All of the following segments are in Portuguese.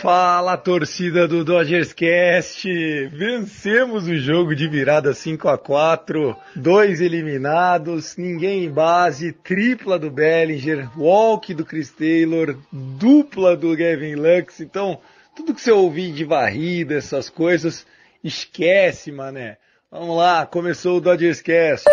Fala torcida do Dodgers Cast! Vencemos o jogo de virada 5 a 4 dois eliminados, ninguém em base, tripla do Bellinger, walk do Chris Taylor, dupla do Gavin Lux. Então, tudo que você ouvir de varrida, essas coisas, esquece, mané. Vamos lá, começou o Dodgers Cast.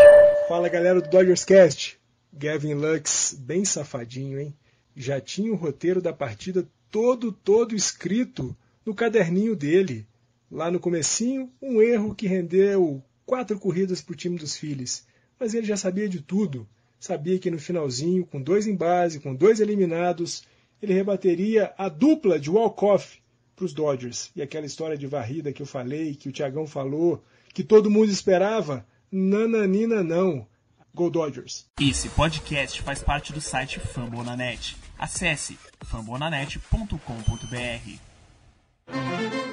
Fala galera do Dodgers Cast. Gavin Lux, bem safadinho, hein? Já tinha o roteiro da partida todo, todo escrito no caderninho dele. Lá no comecinho, um erro que rendeu quatro corridas para o time dos Phillies. Mas ele já sabia de tudo. Sabia que no finalzinho, com dois em base, com dois eliminados, ele rebateria a dupla de walk-off para os Dodgers. E aquela história de varrida que eu falei, que o Tiagão falou, que todo mundo esperava, nananina não. Go Dodgers! Esse podcast faz parte do site Fambonanet. Acesse fambonanet.com.br.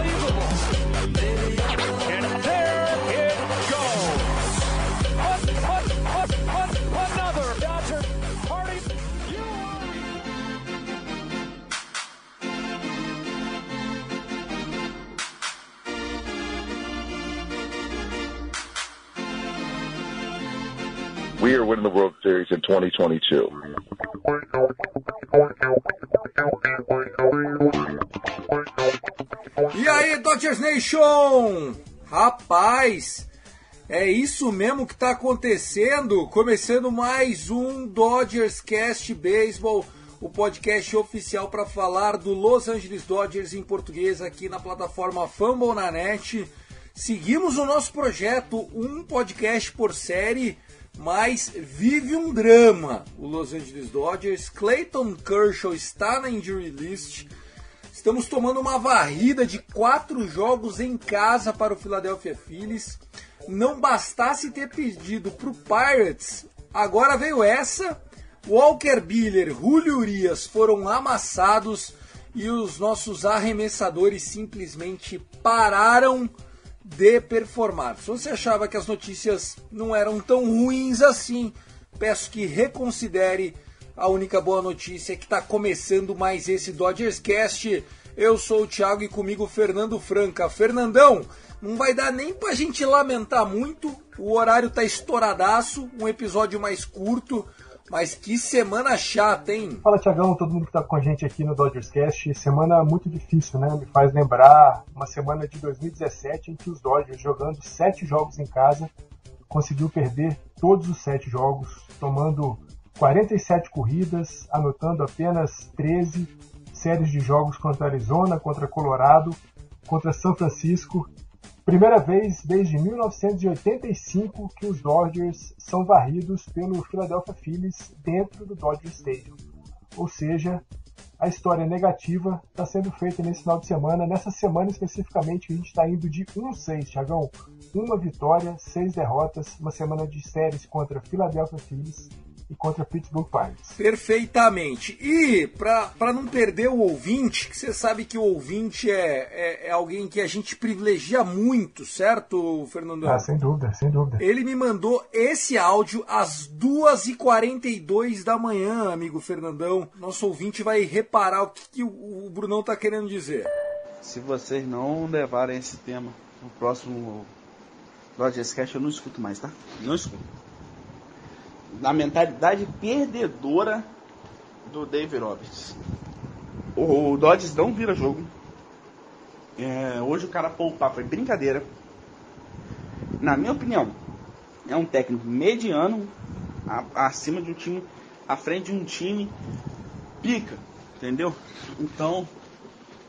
We are winning the World Series in 2022. E aí, Dodgers Nation! Rapaz, é isso mesmo que tá acontecendo. Começando mais um Dodgers Cast Baseball, o podcast oficial para falar do Los Angeles Dodgers em português aqui na plataforma Fumble na Net. Seguimos o nosso projeto, um podcast por série, mas vive um drama. O Los Angeles Dodgers, Clayton Kershaw está na injury list. Estamos tomando uma varrida de quatro jogos em casa para o Philadelphia Phillies. Não bastasse ter pedido para o Pirates, agora veio essa. Walker Buehler, Julio Urias foram amassados e os nossos arremessadores simplesmente pararam de performar. Se você achava que as notícias não eram tão ruins assim, peço que reconsidere. A única boa notícia é que está começando mais esse Dodgers Cast. Eu sou o Thiago e comigo Fernando Franca. Fernandão, não vai dar nem pra gente lamentar muito. O horário tá estouradaço, um episódio mais curto, mas que semana chata, hein? Fala Tiagão, todo mundo que está com a gente aqui no Dodgers Cast. Semana muito difícil, né? Me faz lembrar uma semana de 2017 em que os Dodgers, jogando sete jogos em casa, conseguiu perder todos os sete jogos, tomando 47 corridas, anotando apenas 13 séries de jogos contra Arizona, contra Colorado, contra São Francisco. Primeira vez desde 1985 que os Dodgers são varridos pelo Philadelphia Phillies dentro do Dodger Stadium. Ou seja, a história negativa está sendo feita nesse final de semana. Nessa semana especificamente, a gente está indo de 1-6, Thiagão. Uma vitória, seis derrotas, uma semana de séries contra Philadelphia Phillies e contra Pittsburgh Pirates. Perfeitamente. E para não perder o ouvinte, que você sabe que o ouvinte é, é, é alguém que a gente privilegia muito, certo, Fernando? Ah, sem dúvida, sem dúvida. Ele me mandou esse áudio às 2h42 da manhã, amigo Fernandão. Nosso ouvinte vai reparar o que, que o, o Brunão tá querendo dizer. Se vocês não levarem esse tema no próximo Dodgers Cast, eu não escuto mais, tá? Não escuto. Na mentalidade perdedora do Dave Roberts. O Dodgers não vira jogo. É, hoje o cara poupar foi brincadeira. Na minha opinião, é um técnico mediano a- acima de um time, à frente de um time pica, entendeu? Então,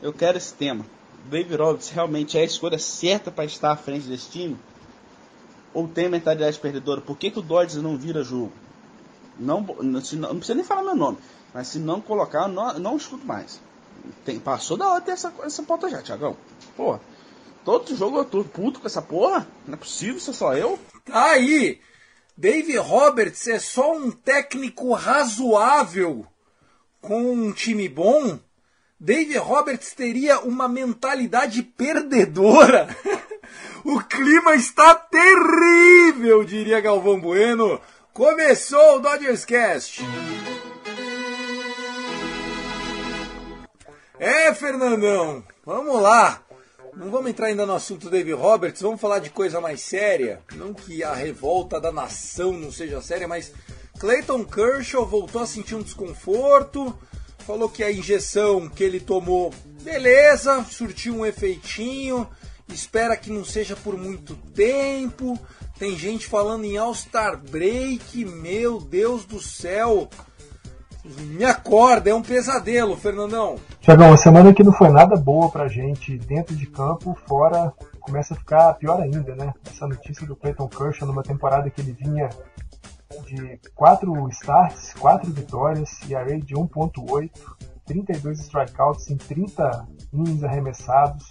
eu quero esse tema. Dave Roberts realmente é a escolha certa para estar à frente desse time? Ou tem mentalidade perdedora? Por que, que o Dodgers não vira jogo? Não, se não, não precisa nem falar meu nome. Mas se não colocar, não, não escuto mais. Tem, passou da hora ter essa, essa pauta já, Tiagão. Porra. Todo jogo eu tô puto com essa porra. Não é possível, isso é só eu. Tá aí! Dave Roberts é só um técnico razoável com um time bom. Dave Roberts teria uma mentalidade perdedora. o clima está terrível, diria Galvão Bueno. Começou o Dodgers Cast. É, Fernandão, vamos lá. Não vamos entrar ainda no assunto Dave Roberts, vamos falar de coisa mais séria. Não que a revolta da nação não seja séria, mas Clayton Kershaw voltou a sentir um desconforto. Falou que a injeção que ele tomou, beleza, surtiu um efeitinho. Espera que não seja por muito tempo. Tem gente falando em All-Star Break. Meu Deus do céu. Me acorda, é um pesadelo, Fernandão. Tiagão, uma semana que não foi nada boa pra gente dentro de campo, fora começa a ficar pior ainda, né? Essa notícia do Clayton Kershaw numa temporada que ele vinha de 4 starts, 4 vitórias, e array de 1.8, 32 strikeouts em 30 innings arremessados.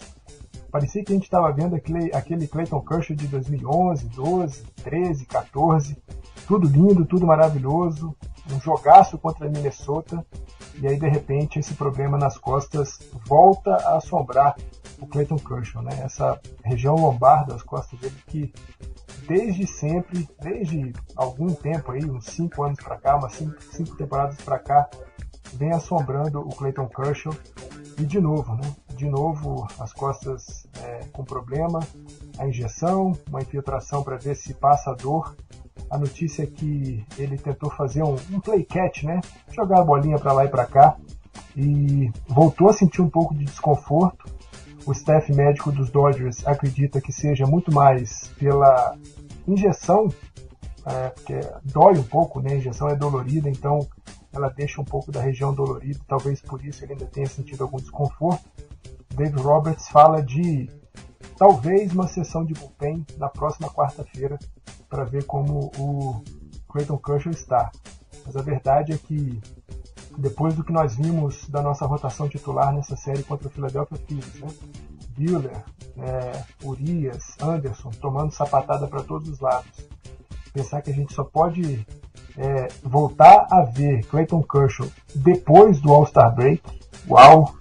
Parecia que a gente estava vendo aquele, aquele Clayton Kershaw de 2011, 12, 13, 14. Tudo lindo, tudo maravilhoso um jogaço contra Minnesota e aí de repente esse problema nas costas volta a assombrar o Clayton Kershaw, né? Essa região lombar das costas dele que desde sempre, desde algum tempo aí, uns 5 anos para cá, umas 5 temporadas para cá, vem assombrando o Clayton Kershaw e de novo, né? De novo as costas é, com problema, a injeção, uma infiltração para ver se passa a dor a notícia é que ele tentou fazer um, um play catch, né? Jogar a bolinha para lá e para cá e voltou a sentir um pouco de desconforto. O staff médico dos Dodgers acredita que seja muito mais pela injeção, é, porque dói um pouco, né? A injeção é dolorida, então ela deixa um pouco da região dolorida, talvez por isso ele ainda tenha sentido algum desconforto. Dave Roberts fala de talvez uma sessão de bullpen na próxima quarta-feira para ver como o Clayton Kershaw está. Mas a verdade é que depois do que nós vimos da nossa rotação titular nessa série contra o Philadelphia Phillies, né? Buehler, é, Urias, Anderson tomando sapatada para todos os lados. Pensar que a gente só pode é, voltar a ver Clayton Kershaw depois do All-Star Break, uau,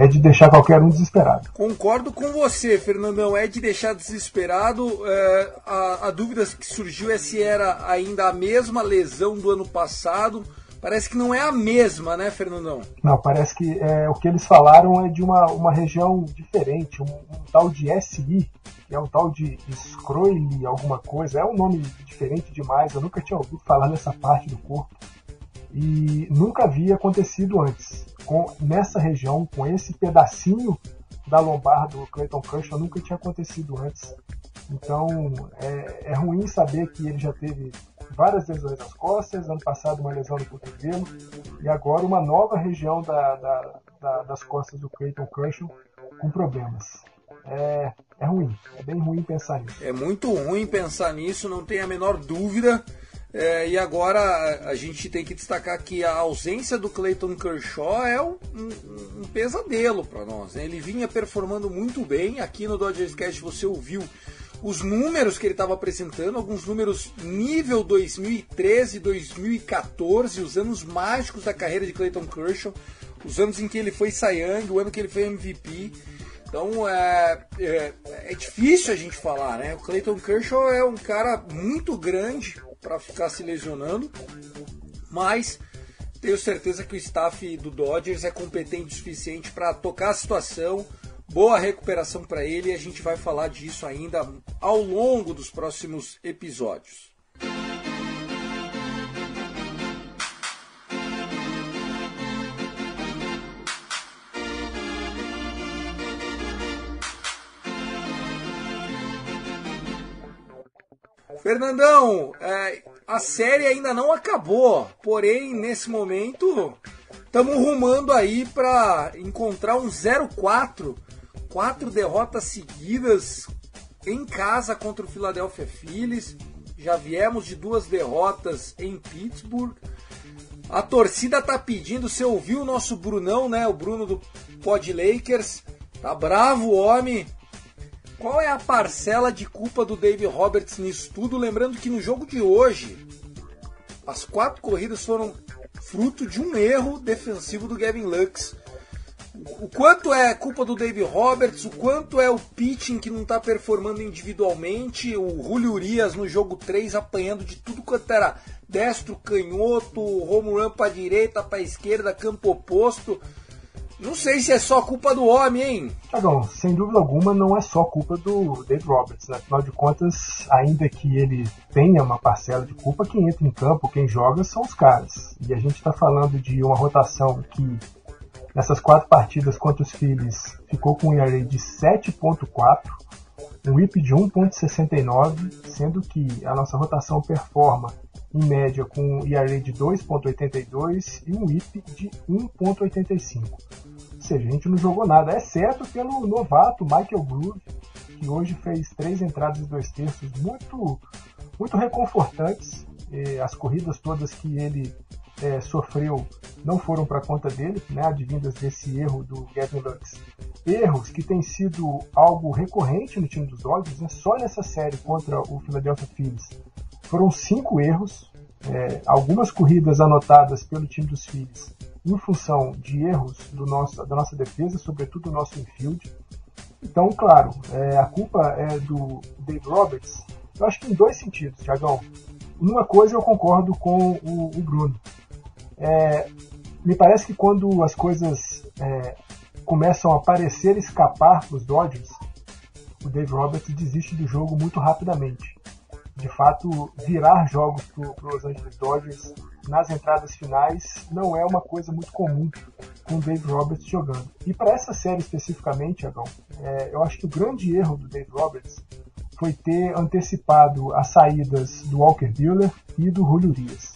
é de deixar qualquer um desesperado. Concordo com você, Fernandão. É de deixar desesperado. É, a, a dúvida que surgiu é se era ainda a mesma lesão do ano passado. Parece que não é a mesma, né, Fernandão? Não, parece que é, o que eles falaram é de uma, uma região diferente, um, um tal de SI, que é um tal de Scroile, alguma coisa. É um nome diferente demais, eu nunca tinha ouvido falar nessa parte do corpo. E nunca havia acontecido antes com, nessa região, com esse pedacinho da lombar do Clayton Kershaw, nunca tinha acontecido antes. Então é, é ruim saber que ele já teve várias lesões nas costas, ano passado uma lesão no cotovelo, e agora uma nova região da, da, da, das costas do Clayton Kershaw com problemas. É, é ruim, é bem ruim pensar nisso. É muito ruim pensar nisso, não tem a menor dúvida. É, e agora a, gente tem que destacar que a ausência do Clayton Kershaw é um, um, um pesadelo para nós. Né? Ele vinha performando muito bem. Aqui no Dodgers Cast você ouviu os números que ele estava apresentando, alguns números nível 2013, 2014, os anos mágicos da carreira de Clayton Kershaw, os anos em que ele foi Cy Young, o ano que ele foi MVP. Então é, é, é difícil a gente falar, né? O Clayton Kershaw é um cara muito grande, para ficar se lesionando, mas tenho certeza que o staff do Dodgers é competente o suficiente para tocar a situação. Boa recuperação para ele e a gente vai falar disso ainda ao longo dos próximos episódios. Fernandão, é, a série ainda não acabou, porém nesse momento estamos rumando aí para encontrar um 0-4, quatro derrotas seguidas em casa contra o Philadelphia Phillies. já viemos de duas derrotas em Pittsburgh. A torcida tá pedindo, você ouviu o nosso Brunão, né? O Bruno do Pod Lakers. Tá bravo o homem. Qual é a parcela de culpa do Dave Roberts nisso tudo? Lembrando que no jogo de hoje, as quatro corridas foram fruto de um erro defensivo do Gavin Lux. O quanto é culpa do Dave Roberts, o quanto é o pitching que não está performando individualmente, o Julio Urias no jogo 3 apanhando de tudo quanto era destro, canhoto, home run para direita, para esquerda, campo oposto. Não sei se é só culpa do homem, hein? Tiagão, sem dúvida alguma não é só culpa do Dave Roberts. Né? Afinal de contas, ainda que ele tenha uma parcela de culpa, quem entra em campo, quem joga são os caras. E a gente está falando de uma rotação que nessas quatro partidas contra os Phillies ficou com um ERA de 7.4, um WHIP de 1.69, sendo que a nossa rotação performa em média com um ERA de 2.82 e um WHIP de 1.85 seja, a gente não jogou nada, exceto pelo novato Michael Groove, que hoje fez três entradas e dois terços muito, muito reconfortantes. as corridas todas que ele é, sofreu não foram para conta dele, né, advindas desse erro do Gavin Lux. Erros que têm sido algo recorrente no time dos Dodgers, né, só nessa série contra o Philadelphia Phillies foram cinco erros, é, algumas corridas anotadas pelo time dos Phillies em função de erros do nosso, da nossa defesa, sobretudo do nosso infield. Então, claro, é, a culpa é do Dave Roberts, eu acho que em dois sentidos, Tiagão. Uma coisa eu concordo com o, o Bruno. É, me parece que quando as coisas é, começam a parecer escapar para os Dodgers, o Dave Roberts desiste do jogo muito rapidamente. De fato, virar jogos para os Angeles Dodgers nas entradas finais não é uma coisa muito comum com o Dave Roberts jogando. E para essa série especificamente, Agão, é, eu acho que o grande erro do Dave Roberts foi ter antecipado as saídas do Walker Buehler e do Julio Urias.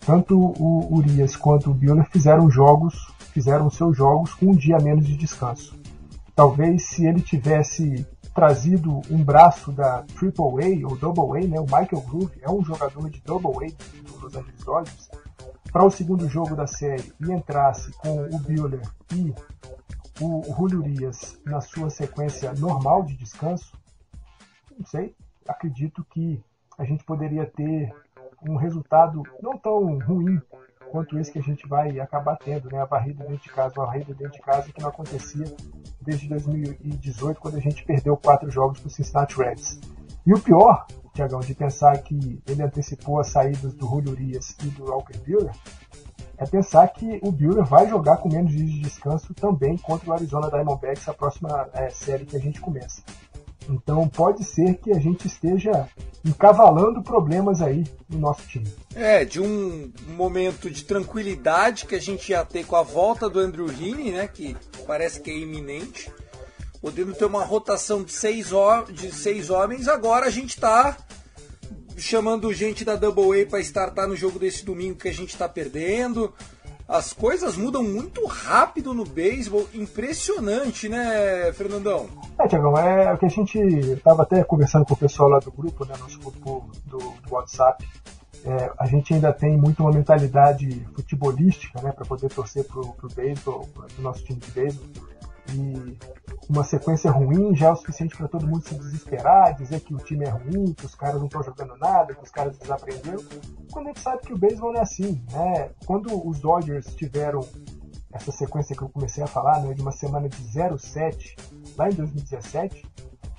Tanto o Urias quanto o Buehler fizeram jogos, fizeram seus jogos com um dia menos de descanso. Talvez se ele tivesse trazido um braço da Triple A ou Double A, né? O Michael Groove é um jogador de Double A do Los Angeles Dodgers. Para o segundo jogo da série e entrasse com o Buehler e o Julio Urias na sua sequência normal de descanso, não sei, acredito que a gente poderia ter um resultado não tão ruim quanto esse que a gente vai acabar tendo, né? A varrida dentro de casa, uma varrida dentro de casa que não acontecia desde 2018, quando a gente perdeu quatro jogos para o Cincinnati Reds. E o pior, Tiagão, de pensar que ele antecipou as saídas do Julio Urias e do Walker Buehler, é pensar que o Buehler vai jogar com menos dias de descanso também contra o Arizona Diamondbacks, a próxima é, série que a gente começa. Então pode ser que a gente esteja encavalando problemas aí no nosso time. É, de um momento de tranquilidade que a gente ia ter com a volta do Andrew Heaney, né, que parece que é iminente, podendo ter uma rotação de seis, de seis homens, agora a gente está chamando gente da Double A para startar no jogo desse domingo que a gente está perdendo as coisas mudam muito rápido no beisebol, impressionante, né, Fernandão? É, Tiagão, é o que a gente estava até conversando com o pessoal lá do grupo, né, nosso grupo do, do WhatsApp. É, a gente ainda tem muito uma mentalidade futebolística, né, para poder torcer pro, pro beisebol, pro nosso time de beisebol. E uma sequência ruim já é o suficiente para todo mundo se desesperar, dizer que o time é ruim, que os caras não estão jogando nada, que os caras desaprenderam. Quando a gente sabe que o beisebol não é assim, né? Quando os Dodgers tiveram essa sequência que eu comecei a falar, né, de uma semana de 0-7 lá em 2017,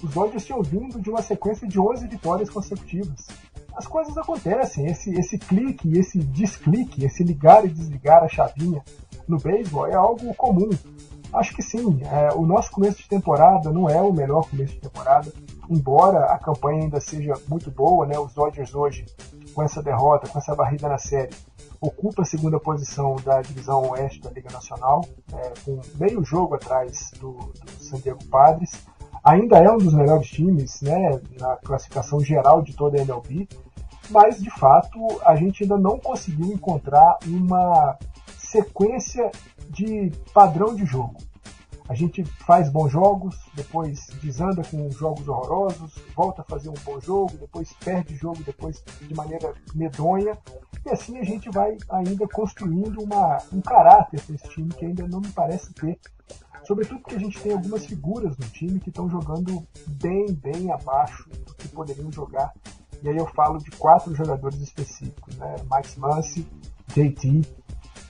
os Dodgers tinham vindo de uma sequência de 11 vitórias consecutivas. As coisas acontecem, esse, esse clique, esse desclique, esse ligar e desligar a chavinha no beisebol é algo comum. Acho que sim. É, o nosso começo de temporada não é o melhor começo de temporada, embora a campanha ainda seja muito boa, né? Os Dodgers hoje, com essa derrota, com essa barrida na série, ocupa a segunda posição da divisão oeste da Liga Nacional, é, com meio jogo atrás do, do San Diego Padres. Ainda é um dos melhores times, né? Na classificação geral de toda a MLB, mas de fato a gente ainda não conseguiu encontrar uma sequência de padrão de jogo. A gente faz bons jogos, depois desanda com jogos horrorosos, volta a fazer um bom jogo, depois perde jogo depois de maneira medonha. E assim a gente vai ainda construindo uma, um caráter para esse time que ainda não me parece ter. Sobretudo porque a gente tem algumas figuras no time que estão jogando bem, bem abaixo do que poderiam jogar. E aí eu falo de quatro jogadores específicos, né? Max Muncy, JT,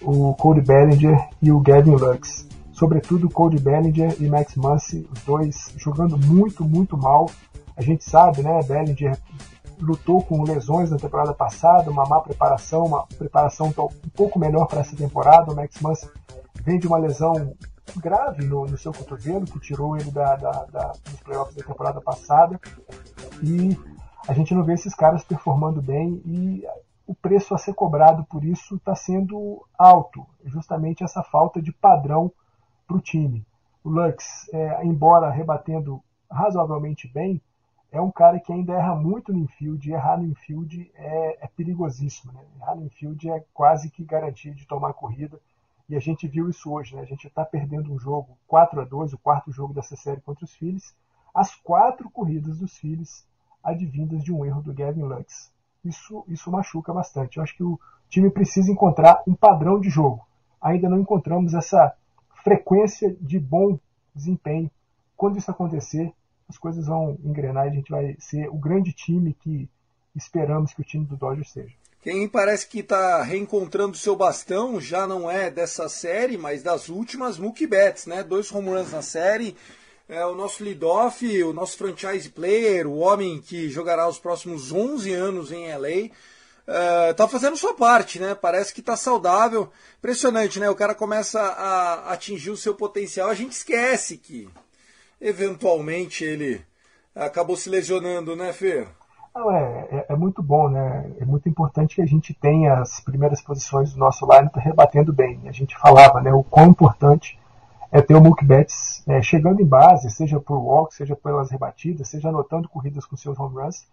o Cody Bellinger e o Gavin Lux sobretudo Cody Bellinger e Max Muncy, os dois jogando muito, muito mal. A gente sabe, né, Bellinger lutou com lesões na temporada passada, uma má preparação, uma preparação um pouco melhor para essa temporada. O Max Muncy vem de uma lesão grave no, no seu cotovelo, que tirou ele da, da, da, dos playoffs da temporada passada. E a gente não vê esses caras performando bem e o preço a ser cobrado por isso está sendo alto, justamente essa falta de padrão para o time. O Lux, é, embora rebatendo razoavelmente bem, é um cara que ainda erra muito no infield, e errar no infield é, é perigosíssimo. Né? Errar no infield é quase que garantia de tomar corrida, e a gente viu isso hoje. Né? A gente está perdendo um jogo 4 a 2 o quarto jogo dessa série contra os Phillies, as quatro corridas dos Phillies advindas de um erro do Gavin Lux. Isso, isso machuca bastante. Eu acho que o time precisa encontrar um padrão de jogo. Ainda não encontramos essa frequência de bom desempenho. Quando isso acontecer, as coisas vão engrenar e a gente vai ser o grande time que esperamos que o time do Dodgers seja. Quem parece que está reencontrando seu bastão já não é dessa série, mas das últimas, Mookie Betts, né? Dois home runs na série. É o nosso lead-off, o nosso franchise player, o homem que jogará os próximos 11 anos em LA uh, tá fazendo sua parte, né? Parece que tá saudável. Impressionante, né? O cara começa a atingir o seu potencial. A gente esquece que eventualmente ele acabou se lesionando, né, Fer? É, é, é, muito bom, né? É muito importante que a gente tenha as primeiras posições do nosso line rebatendo bem. A gente falava, né? O quão importante é ter o Mookie Betts é, chegando em base, seja por walk, seja pelas rebatidas, seja anotando corridas com seus home runs.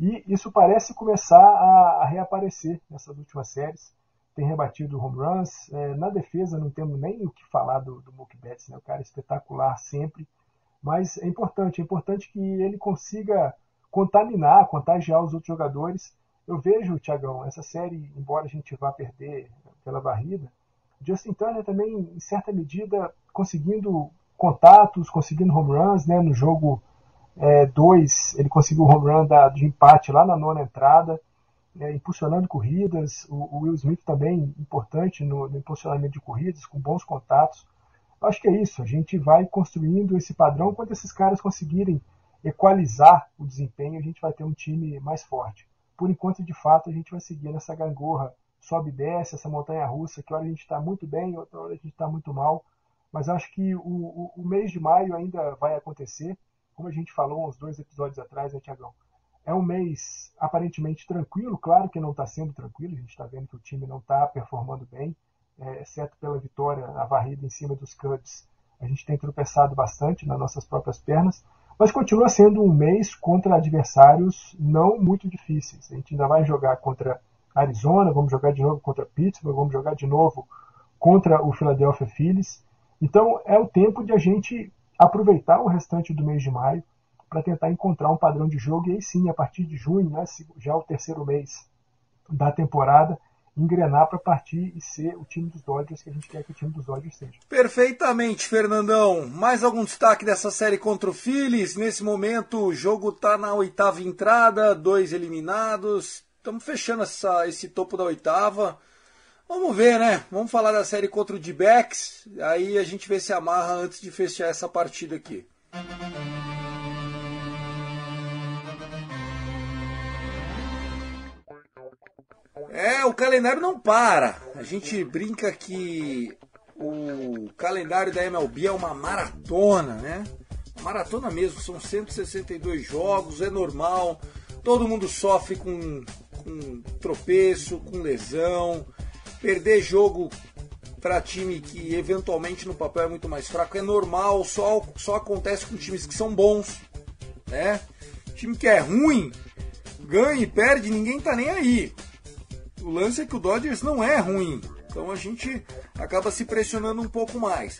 E isso parece começar a, a reaparecer nessas últimas séries. Tem rebatido home runs. É, na defesa não temos nem o que falar do, do Betts, né? o cara é espetacular sempre. Mas é importante, é importante que ele consiga contaminar, contagiar os outros jogadores. Eu vejo, Tiagão, essa série, embora a gente vá perder pela varrida, Justin Turner também, em certa medida, conseguindo contatos, conseguindo home runs né, no jogo é, dois, ele conseguiu o home run da, de empate lá na nona entrada, é, impulsionando corridas. O, o, Will Smith também importante no, no, impulsionamento de corridas, com bons contatos. Acho que é isso. A gente vai construindo esse padrão. Quando esses caras conseguirem equalizar o desempenho, a gente vai ter um time mais forte. Por enquanto, de fato, a gente vai seguir nessa gangorra, sobe e desce, essa montanha russa, que hora a gente está muito bem, outra hora a gente está muito mal. Mas acho que o, o, o mês de maio ainda vai acontecer como a gente falou uns dois episódios atrás, né, Tiagão? É um mês aparentemente tranquilo, claro que não está sendo tranquilo, a gente está vendo que o time não está performando bem, é, exceto pela vitória, a varrida em cima dos Cubs. A gente tem tropeçado bastante nas nossas próprias pernas, mas continua sendo um mês contra adversários não muito difíceis. A gente ainda vai jogar contra Arizona, vamos jogar de novo contra Pittsburgh, vamos jogar de novo contra o Philadelphia Phillies. Então é o tempo de a gente aproveitar o restante do mês de maio para tentar encontrar um padrão de jogo e aí sim, a partir de junho, né, já o terceiro mês da temporada, engrenar para partir e ser o time dos Dodgers que a gente quer que o time dos Dodgers seja. Perfeitamente, Fernandão. Mais algum destaque dessa série contra o Phillies? Nesse momento, o jogo está na oitava entrada, dois eliminados. Estamos fechando essa, esse topo da oitava. Vamos ver, né? Vamos falar da série contra o D-Backs. Aí a gente vê se amarra antes de fechar essa partida aqui. É, o calendário não para. A gente brinca que o calendário da MLB é uma maratona, né? Maratona mesmo, são 162 jogos, é normal. Todo mundo sofre com, com tropeço, com lesão, Perder jogo para time que eventualmente no papel é muito mais fraco é normal, só, só acontece com times que são bons, né? Time que é ruim, ganha e perde, ninguém tá nem aí. O lance é que o Dodgers não é ruim, então a gente acaba se pressionando um pouco mais.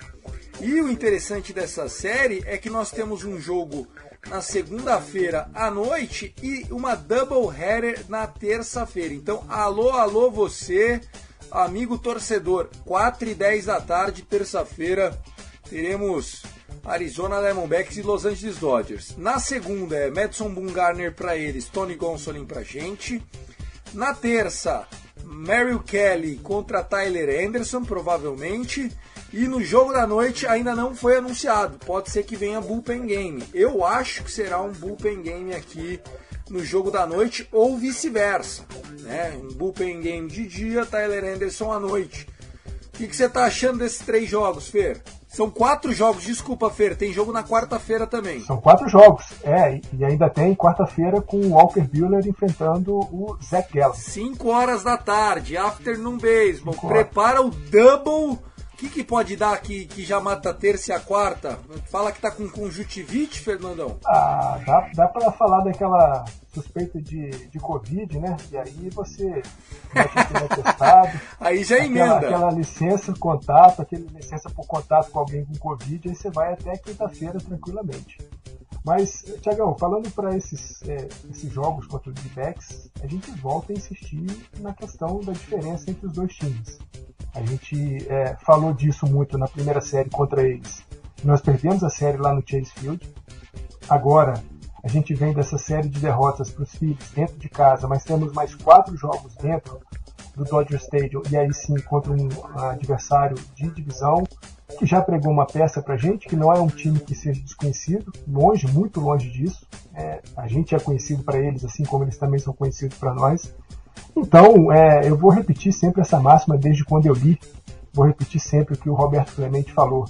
E o interessante dessa série é que nós temos um jogo na segunda-feira à noite e uma double header na terça-feira. Então, alô, alô você, amigo torcedor, 4 e 10 da tarde, terça-feira, teremos Arizona Diamondbacks e Los Angeles Dodgers. Na segunda é Madison Bumgarner para eles, Tony Gonsolin pra gente. Na terça, Merrill Kelly contra Tyler Anderson, provavelmente. E no jogo da noite ainda não foi anunciado. Pode ser que venha bullpen game. Eu acho que será um bullpen game aqui no jogo da noite ou vice-versa. Né? Um bullpen game de dia, Tyler Anderson à noite. O que, que você está achando desses três jogos, Fer? São quatro jogos, desculpa, Fer, tem jogo na quarta-feira também. São quatro jogos, é, e ainda tem quarta-feira com o Walker Buehler enfrentando o Zach Gallen. Cinco horas da tarde, afternoon baseball. Prepara o double que, que pode dar que, que já mata a terça e a quarta? Fala que tá com conjuntivite, Fernandão? Ah, dá, dá pra falar daquela suspeita de, de Covid, né? E aí você vai testado. aí já aquela, emenda. Aquela licença contato, aquele licença por contato com alguém com Covid, aí você vai até quinta-feira tranquilamente. Mas, Tiagão, falando para esses, é, esses jogos contra o D-Backs, a gente volta a insistir na questão da diferença entre os dois times. A gente é, falou disso muito na primeira série contra eles. Nós perdemos a série lá no Chase Field. Agora, a gente vem dessa série de derrotas para os Phillies dentro de casa, mas temos mais quatro jogos dentro do Dodger Stadium e aí sim contra um adversário de divisão que já pregou uma peça para gente, que não é um time que seja desconhecido, longe, muito longe disso. É, a gente é conhecido para eles, assim como eles também são conhecidos para nós. Então, é, eu vou repetir sempre essa máxima desde quando eu li. Vou repetir sempre o que o Roberto Clemente falou.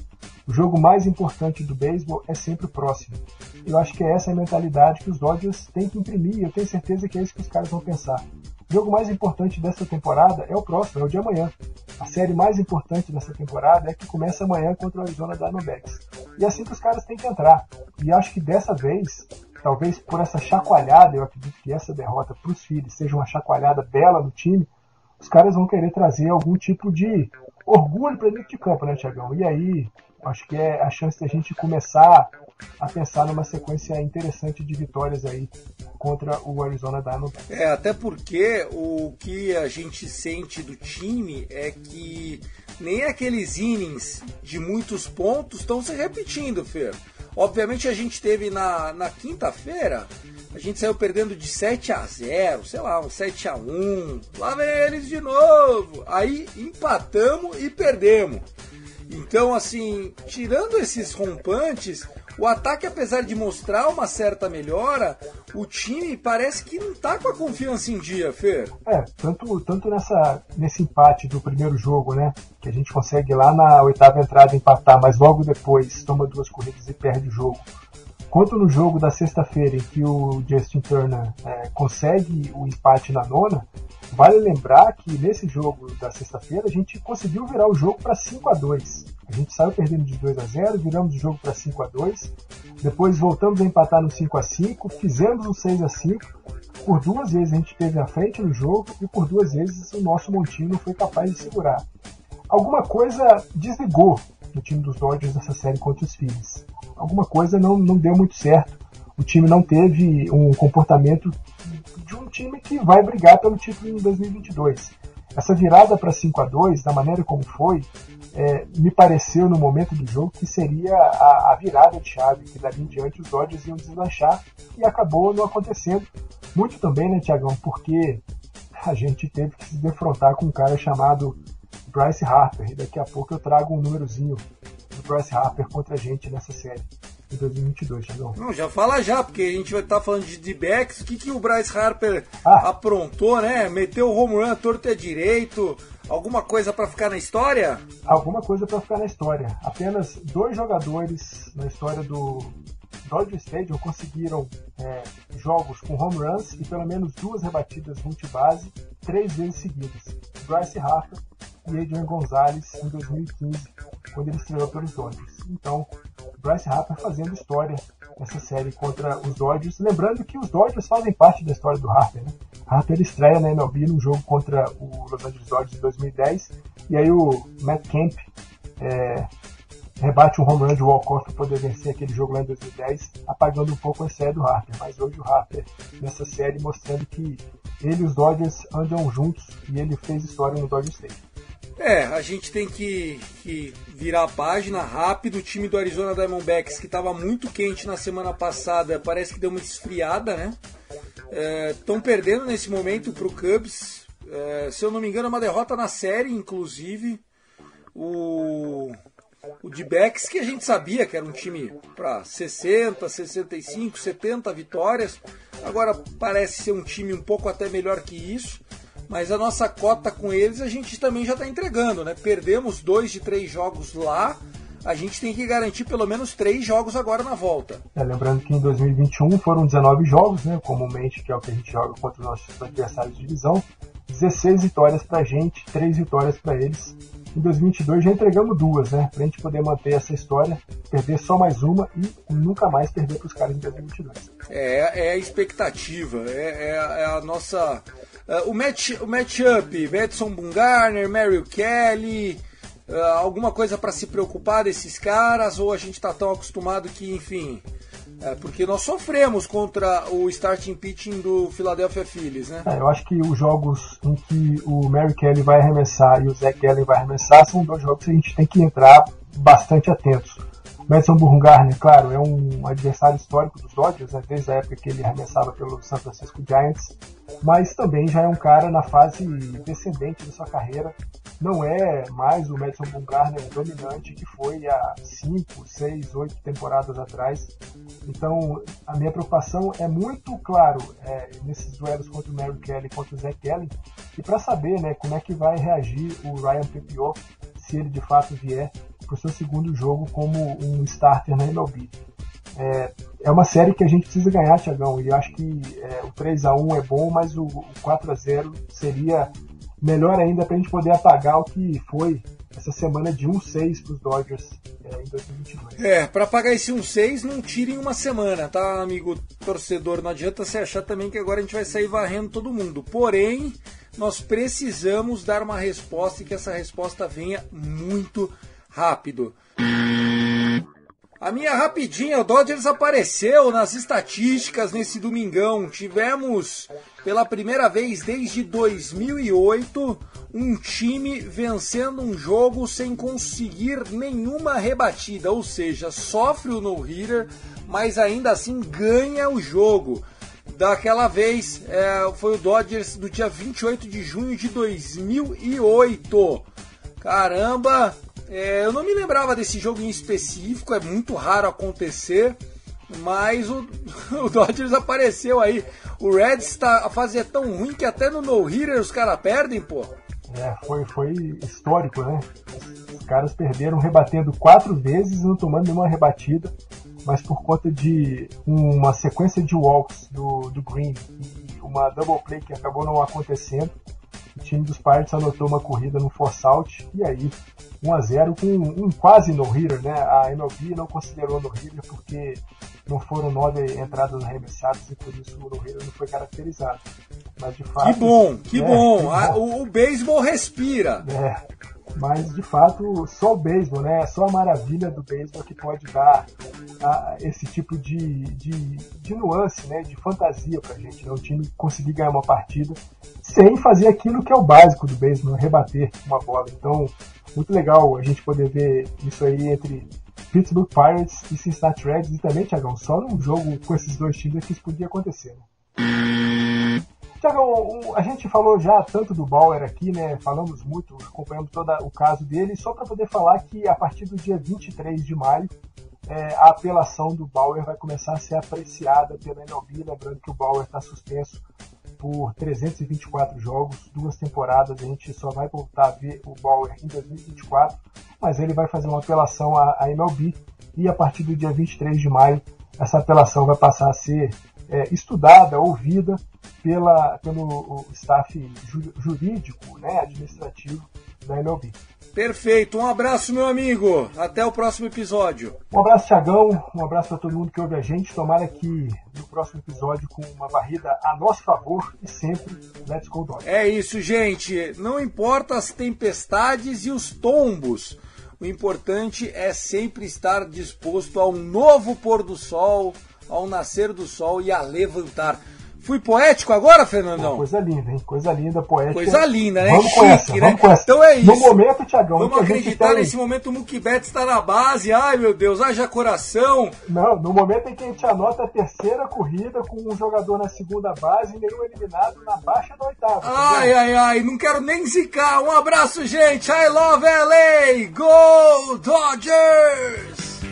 O jogo mais importante do beisebol é sempre o próximo. Eu acho que é essa a mentalidade que os Dodgers têm que imprimir e eu tenho certeza que é isso que os caras vão pensar. O jogo mais importante dessa temporada é o próximo, é o de amanhã. A série mais importante dessa temporada é que começa amanhã contra o Arizona Diamondbacks. E é assim que os caras têm que entrar. E acho que dessa vez talvez por essa chacoalhada, eu acredito que essa derrota para os filhos seja uma chacoalhada bela no time, os caras vão querer trazer algum tipo de orgulho para dentro de campo, né, Tiagão? E aí, acho que é a chance da gente começar a pensar numa sequência interessante de vitórias aí contra o Arizona Diamondbacks. É, até porque o que a gente sente do time é que nem aqueles innings de muitos pontos estão se repetindo, Fer. Obviamente a gente teve na, na quinta-feira, a gente saiu perdendo de 7 a 0, sei lá, um 7 a 1. Lá vem eles de novo. Aí empatamos e perdemos. Então, assim, tirando esses rompantes, o ataque, apesar de mostrar uma certa melhora, o time parece que não tá com a confiança em dia, Fer. É, tanto, tanto nessa, nesse empate do primeiro jogo, né? Que a gente consegue lá na oitava entrada empatar, mas logo depois toma duas corridas e perde o jogo. Quanto no jogo da sexta-feira, em que o Justin Turner é, consegue o empate na nona, vale lembrar que nesse jogo da sexta-feira a gente conseguiu virar o jogo para 5 a 2 a gente saiu perdendo de 2 a 0 viramos o jogo para 5 a 2 depois voltamos a empatar no 5 a 5 fizemos um 6 a 5 por duas vezes a gente teve a frente no jogo e por duas vezes o nosso montinho não foi capaz de segurar. Alguma coisa desligou no time dos Dodgers nessa série contra os Phillies. Alguma coisa não, não deu muito certo. O time não teve um comportamento time que vai brigar pelo título em 2022. Essa virada para 5 a 2 da maneira como foi, é, me pareceu no momento do jogo que seria a, a, virada de chave, que dali em diante os Dodgers iam deslanchar e acabou não acontecendo. Muito também, né, Tiagão, porque a gente teve que se defrontar com um cara chamado Bryce Harper. E daqui a pouco eu trago um númerozinho do Bryce Harper contra a gente nessa série em 2022, Tiagão. Não, já fala já, porque a gente vai estar tá falando de D-backs. O que, que o Bryce Harper ah. aprontou, né? Meteu o home run torto e direito, Alguma coisa para ficar na história? Alguma coisa para ficar na história. Apenas dois jogadores na história do Dodger Stadium conseguiram é, jogos com home runs e pelo menos duas rebatidas multibase três vezes seguidas. Bryce Harper e Adrian Gonzalez em 2015, quando ele estreou pelos Dodgers. Então, Bryce Harper fazendo história nessa série contra os Dodgers. Lembrando que os Dodgers fazem parte da história do Harper. Né? Harper estreia na MLB num jogo contra o Los Angeles Dodgers em 2010 e aí o Matt Kemp é, rebate um home run de Walcott para poder vencer aquele jogo lá em 2010, apagando um pouco a série do Harper. Mas hoje o Harper, nessa série, mostrando que ele e os Dodgers andam juntos e ele fez história no Dodger Stadium. É, a gente tem que, que, virar a página rápido. O time do Arizona Diamondbacks, que estava muito quente na semana passada, parece que deu uma esfriada, né? Estão é, perdendo nesse momento para o Cubs. É, se eu não me engano, é uma derrota na série, inclusive. O, o D-Backs, que a gente sabia que era um time para 60, 65, 70 vitórias. Agora parece ser um time um pouco até melhor que isso. Mas a nossa cota com eles a gente também já está entregando, né? Perdemos dois de três jogos lá, a gente tem que garantir pelo menos três jogos agora na volta. É, lembrando que em 2021 foram 19 jogos, né? Comumente, que é o que a gente joga contra os nossos adversários de divisão. 16 vitórias para a gente, 3 vitórias para eles. Em 2022 já entregamos duas, né? Pra gente poder manter essa história, perder só mais uma e nunca mais perder para os caras em 2022. É, é a expectativa, é, é, é a nossa Uh, o, match, matchup, Madison Bumgarner, Mary Kelly, uh, alguma coisa para se preocupar desses caras ou a gente está tão acostumado que, enfim, é, porque nós sofremos contra o starting pitching do Philadelphia Phillies, né? É, eu acho que os jogos em que o Mary Kelly vai arremessar e o Zach Gallen vai arremessar são dois jogos que a gente tem que entrar bastante atentos. Madison Bumgarner, claro, é um adversário histórico dos Dodgers, né, desde a época que ele arremessava pelo San Francisco Giants, mas também já é um cara na fase descendente da sua carreira. Não é mais o Madison Bumgarner dominante que foi há 5, 6, 8 temporadas atrás. Então, a minha preocupação é muito, claro, é, nesses duelos contra o Mary Kelly e contra o Zach Kelly, e para saber né, como é que vai reagir o Ryan Pepiot, se ele de fato vier para o seu segundo jogo como um starter na MLB. É, é uma série que a gente precisa ganhar, Tiagão, e acho que é, o 3 a 1 é bom, mas o, o 4 a 0 seria melhor ainda para a gente poder apagar o que foi essa semana de 1-6 para os Dodgers é, em 2022. É, para pagar esse 1-6, não tirem uma semana, tá, amigo torcedor? Não adianta você achar também que agora a gente vai sair varrendo todo mundo. Porém, nós precisamos dar uma resposta e que essa resposta venha muito rápido. A minha rapidinha, o Dodgers apareceu nas estatísticas nesse domingão. Tivemos pela primeira vez desde 2008 um time vencendo um jogo sem conseguir nenhuma rebatida, ou seja, sofre o no-hitter, mas ainda assim ganha o jogo. Daquela vez é, foi o Dodgers do dia 28 de junho de 2008. Caramba, é, eu não me lembrava desse jogo em específico, é muito raro acontecer, mas o, o Dodgers apareceu aí. O Reds está a fazer tão ruim que até no no-hitter os caras perdem, pô. É, foi, foi histórico, né? Os caras perderam rebatendo quatro vezes não tomando nenhuma rebatida, mas por conta de uma sequência de walks do, do Green e uma double play que acabou não acontecendo, o time dos Pirates anotou uma corrida no force out e aí 1 a 0 com um quase no-hitter, né? A MLB não considerou no-hitter porque não foram nove entradas arremessadas e por isso o no-hitter não foi caracterizado. Mas de fato. Que bom, que é, bom. Que bom. o, o beisebol respira. É. Mas de fato, só o beisebol, né? Só a maravilha do beisebol que pode dar a, esse tipo de, de, de, nuance, né? De fantasia pra gente, né? O time conseguir ganhar uma partida sem fazer aquilo que é o básico do beisebol, rebater uma bola. Então, muito legal a gente poder ver isso aí entre Pittsburgh Pirates e Cincinnati Reds e também, Tiagão, só num jogo com esses dois times é que isso podia acontecer. Né? Tiagão, a gente falou já tanto do Bauer aqui, né? Falamos muito, acompanhamos todo o caso dele, só para poder falar que a partir do dia 23 de maio é, a apelação do Bauer vai começar a ser apreciada pela MLB, lembrando que o Bauer está suspenso por 324 jogos, duas temporadas. A gente só vai voltar a ver o Bauer em 2024, mas ele vai fazer uma apelação à, MLB e a partir do dia 23 de maio essa apelação vai passar a ser é, estudada, ouvida pela, pelo staff jurídico, né, administrativo da MLB. Perfeito, um abraço, meu amigo. Até o próximo episódio. Um abraço, Tiagão. Um abraço para todo mundo que ouve a gente. Tomara que no próximo episódio com uma varrida a nosso favor e sempre Let's Go Dodgers. É isso, gente. Não importa as tempestades e os tombos. O importante é sempre estar disposto a um novo pôr do sol, ao nascer do sol e a levantar. Fui poético agora, Fernandão? Coisa linda, hein? Coisa linda, poética. Coisa linda, né? Vamos Chique, com essa, né? vamos com essa. Então é isso. No momento, Tiagão, Vamos acreditar nesse momento o Mukibet está na base. Ai, meu Deus, haja coração. Não, no momento em que a gente anota a terceira corrida com um jogador na segunda base e nenhum eliminado na baixa da oitava. Ai, ai, ai, não quero nem zicar. Um abraço, gente. I love LA. Go Dodgers!